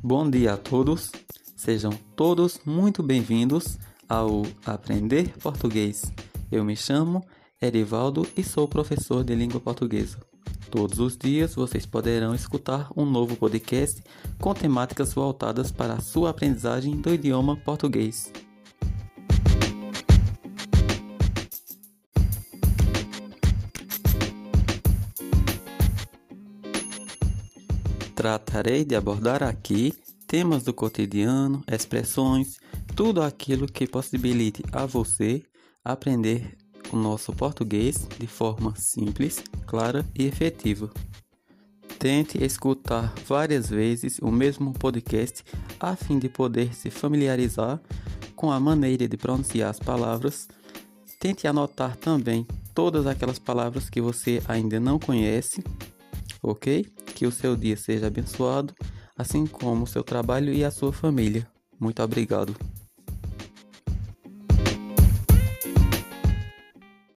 Bom dia a todos, sejam todos muito bem-vindos ao Aprender Português. Eu me chamo Erivaldo e sou professor de língua portuguesa. Todos os dias vocês poderão escutar um novo podcast com temáticas voltadas para a sua aprendizagem do idioma português. Tratarei de abordar aqui temas do cotidiano, expressões, tudo aquilo que possibilite a você aprender o nosso português de forma simples, clara e efetiva. Tente escutar várias vezes o mesmo podcast a fim de poder se familiarizar com a maneira de pronunciar as palavras. Tente anotar também todas aquelas palavras que você ainda não conhece, ok? Que o seu dia seja abençoado, assim como o seu trabalho e a sua família. Muito obrigado.